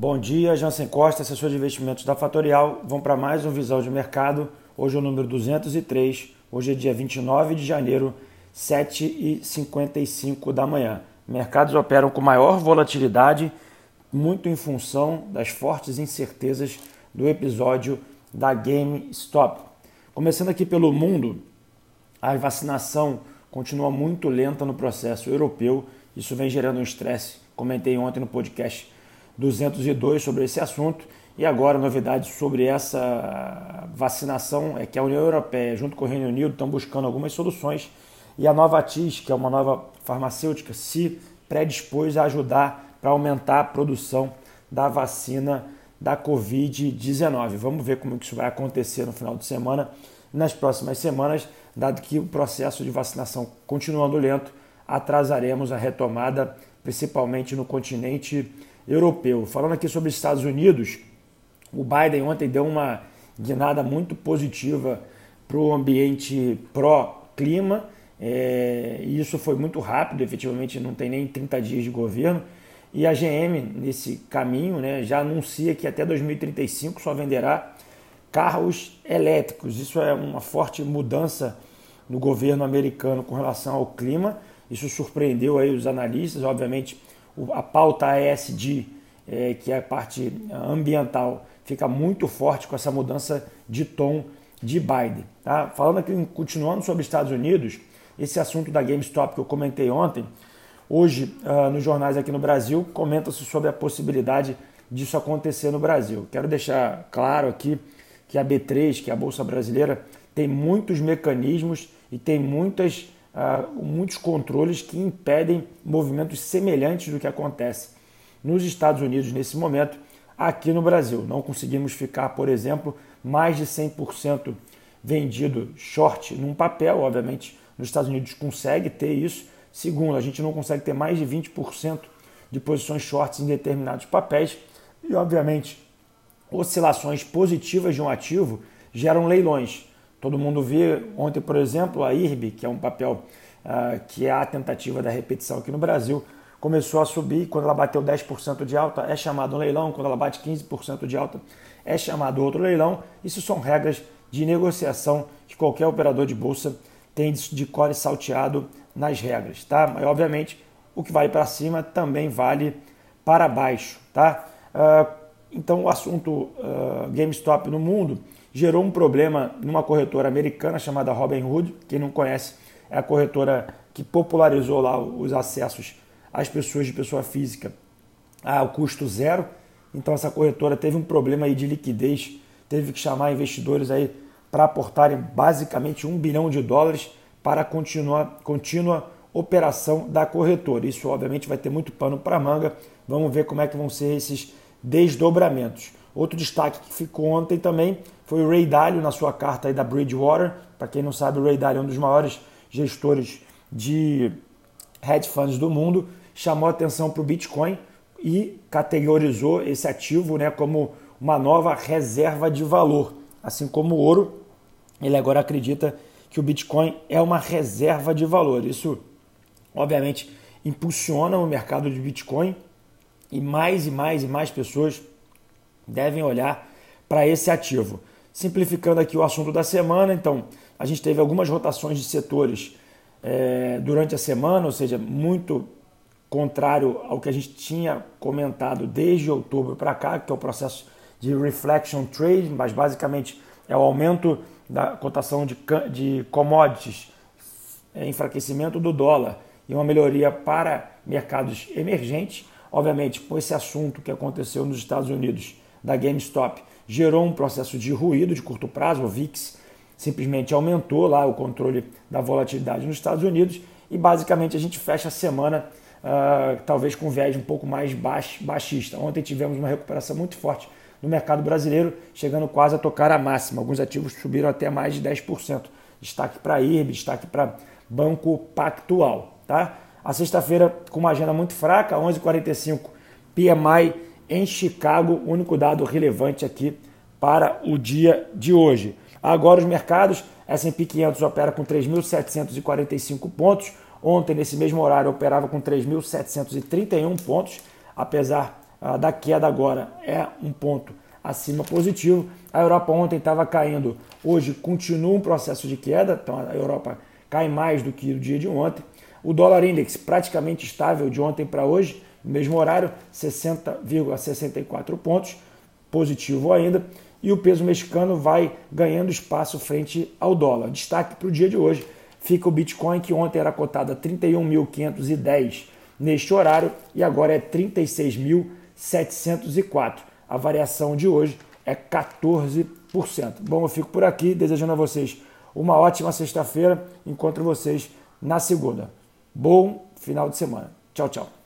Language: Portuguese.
Bom dia, Jansen Costa, assessor de investimentos da Fatorial. Vamos para mais um Visão de Mercado. Hoje é o número 203. Hoje é dia 29 de janeiro, 7h55 da manhã. Mercados operam com maior volatilidade, muito em função das fortes incertezas do episódio da GameStop. Começando aqui pelo mundo, a vacinação continua muito lenta no processo europeu. Isso vem gerando um estresse. Comentei ontem no podcast 202 sobre esse assunto. E agora, novidades sobre essa vacinação é que a União Europeia, junto com o Reino Unido, estão buscando algumas soluções e a Novartis, que é uma nova farmacêutica, se predispôs a ajudar para aumentar a produção da vacina da Covid-19. Vamos ver como isso vai acontecer no final de semana, nas próximas semanas, dado que o processo de vacinação continuando lento, atrasaremos a retomada, principalmente no continente europeu. Falando aqui sobre Estados Unidos, o Biden ontem deu uma guinada muito positiva para o ambiente pró-clima. É, e isso foi muito rápido, efetivamente não tem nem 30 dias de governo. E a GM, nesse caminho, né, já anuncia que até 2035 só venderá carros elétricos. Isso é uma forte mudança no governo americano com relação ao clima. Isso surpreendeu aí os analistas, obviamente a pauta ESG, é, que é a parte ambiental, fica muito forte com essa mudança de tom de Biden. Tá? Falando aqui, continuando sobre Estados Unidos, esse assunto da GameStop que eu comentei ontem, hoje uh, nos jornais aqui no Brasil, comenta-se sobre a possibilidade disso acontecer no Brasil. Quero deixar claro aqui que a B3, que é a Bolsa Brasileira, tem muitos mecanismos e tem muitas uh, muitos controles que impedem movimentos semelhantes do que acontece nos Estados Unidos nesse momento, aqui no Brasil. Não conseguimos ficar, por exemplo, mais de 100% vendido short num papel, obviamente nos Estados Unidos consegue ter isso. Segundo, a gente não consegue ter mais de 20% de posições shorts em determinados papéis. E, obviamente, oscilações positivas de um ativo geram leilões. Todo mundo vê ontem, por exemplo, a IRB, que é um papel uh, que é a tentativa da repetição aqui no Brasil, começou a subir. Quando ela bateu 10% de alta, é chamado um leilão. Quando ela bate 15% de alta, é chamado outro leilão. Isso são regras de negociação que qualquer operador de bolsa tem de core salteado nas regras, tá? Mas obviamente o que vale para cima também vale para baixo, tá? Uh, então o assunto uh, GameStop no mundo gerou um problema numa corretora americana chamada Robinhood. Quem não conhece, é a corretora que popularizou lá os acessos às pessoas de pessoa física ao custo zero. Então essa corretora teve um problema aí de liquidez, teve que chamar investidores aí para aportarem basicamente um bilhão de dólares para a contínua, contínua operação da corretora. Isso obviamente vai ter muito pano para manga. Vamos ver como é que vão ser esses desdobramentos. Outro destaque que ficou ontem também foi o Ray Dalio na sua carta aí da Bridgewater. Para quem não sabe, o Ray Dalio é um dos maiores gestores de hedge funds do mundo. Chamou atenção para o Bitcoin e categorizou esse ativo né, como uma nova reserva de valor. Assim como o ouro, ele agora acredita que o Bitcoin é uma reserva de valor. Isso, obviamente, impulsiona o mercado de Bitcoin e mais e mais e mais pessoas devem olhar para esse ativo. Simplificando aqui o assunto da semana, então, a gente teve algumas rotações de setores é, durante a semana, ou seja, muito contrário ao que a gente tinha comentado desde outubro para cá, que é o processo de reflection trade, mas basicamente é o aumento da cotação de, de commodities, é, enfraquecimento do dólar e uma melhoria para mercados emergentes. Obviamente, com esse assunto que aconteceu nos Estados Unidos da GameStop gerou um processo de ruído de curto prazo, o VIX simplesmente aumentou lá o controle da volatilidade nos Estados Unidos e basicamente a gente fecha a semana uh, talvez com viés um pouco mais baix, baixista. Ontem tivemos uma recuperação muito forte no mercado brasileiro, chegando quase a tocar a máxima. Alguns ativos subiram até mais de 10%. Destaque para IRB, destaque para Banco Pactual. Tá? A sexta-feira com uma agenda muito fraca, 11h45, PMI em Chicago, único dado relevante aqui para o dia de hoje. Agora os mercados, S&P 500 opera com 3.745 pontos, ontem nesse mesmo horário operava com 3.731 pontos, apesar ah, da queda agora é um ponto acima positivo. A Europa ontem estava caindo, hoje continua um processo de queda, então a Europa cai mais do que o dia de ontem. O dólar index praticamente estável de ontem para hoje, no mesmo horário, 60,64 pontos, positivo ainda. E o peso mexicano vai ganhando espaço frente ao dólar. Destaque para o dia de hoje fica o Bitcoin, que ontem era cotado a 31.510 neste horário e agora é 36.704. A variação de hoje é 14%. Bom, eu fico por aqui, desejando a vocês uma ótima sexta-feira. Encontro vocês na segunda. Bom final de semana. Tchau, tchau.